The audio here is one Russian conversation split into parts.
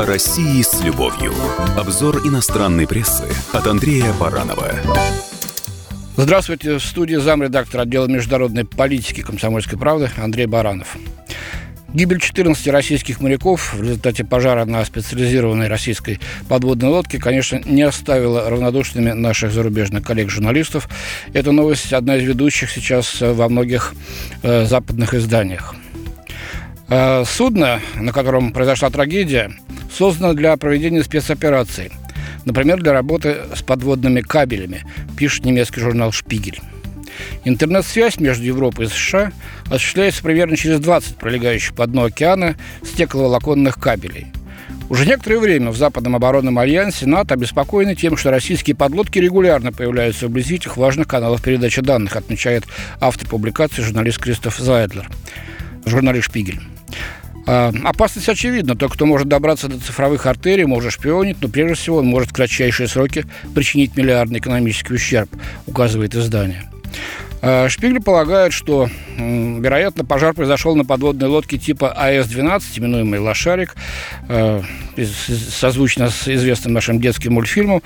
О России с любовью. Обзор иностранной прессы от Андрея Баранова. Здравствуйте. В студии замредактор отдела международной политики комсомольской правды Андрей Баранов. Гибель 14 российских моряков в результате пожара на специализированной российской подводной лодке, конечно, не оставила равнодушными наших зарубежных коллег-журналистов. Эта новость одна из ведущих сейчас во многих э, западных изданиях. Э, судно, на котором произошла трагедия, создано для проведения спецопераций. Например, для работы с подводными кабелями, пишет немецкий журнал «Шпигель». Интернет-связь между Европой и США осуществляется примерно через 20 пролегающих по дну океана стекловолоконных кабелей. Уже некоторое время в Западном оборонном альянсе НАТО обеспокоены тем, что российские подлодки регулярно появляются вблизи этих важных каналов передачи данных, отмечает автор публикации журналист Кристоф Зайдлер, журналист «Шпигель». А, опасность очевидна. Тот, кто может добраться до цифровых артерий, может шпионить, но прежде всего он может в кратчайшие сроки причинить миллиардный экономический ущерб, указывает издание. А, Шпигель полагает, что, вероятно, пожар произошел на подводной лодке типа АС-12, именуемый «Лошарик», а, созвучно с известным нашим детским мультфильмом.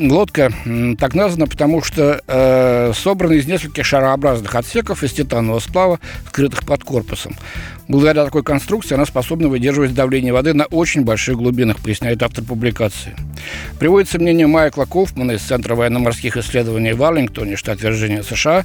Лодка так названа, потому что собрана из нескольких шарообразных отсеков из титанового сплава, скрытых под корпусом. Благодаря такой конструкции она способна выдерживать давление воды на очень больших глубинах, поясняет автор публикации. Приводится мнение Майкла Кофмана из Центра военно-морских исследований в Арлингтоне, штат Вирджиния, США,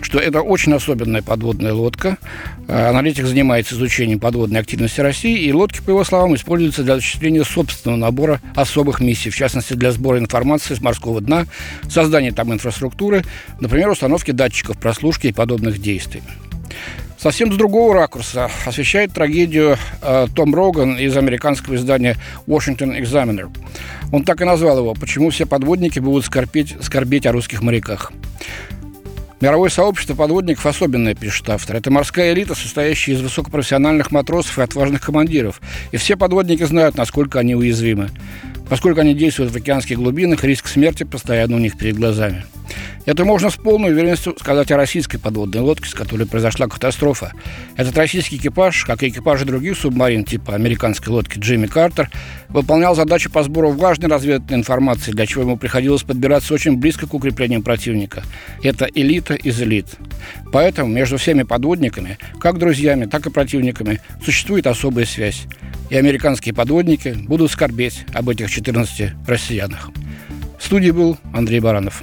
что это очень особенная подводная лодка. А, аналитик занимается изучением подводной активности России, и лодки, по его словам, используются для осуществления собственного набора особых миссий, в частности, для сбора информации с морского дна, создания там инфраструктуры, например, установки датчиков прослушки и подобных действий. Совсем с другого ракурса освещает трагедию э, Том Роган из американского издания Washington Examiner. Он так и назвал его «Почему все подводники будут скорбеть, скорбеть о русских моряках». Мировое сообщество подводников особенное, пишет автор. Это морская элита, состоящая из высокопрофессиональных матросов и отважных командиров. И все подводники знают, насколько они уязвимы. Поскольку они действуют в океанских глубинах, риск смерти постоянно у них перед глазами. Это можно с полной уверенностью сказать о российской подводной лодке, с которой произошла катастрофа. Этот российский экипаж, как и экипажи других субмарин типа американской лодки Джимми Картер, выполнял задачу по сбору важной разведывательной информации, для чего ему приходилось подбираться очень близко к укреплениям противника. Это элита из элит. Поэтому между всеми подводниками, как друзьями, так и противниками, существует особая связь. И американские подводники будут скорбеть об этих 14 россиянах. В студии был Андрей Баранов.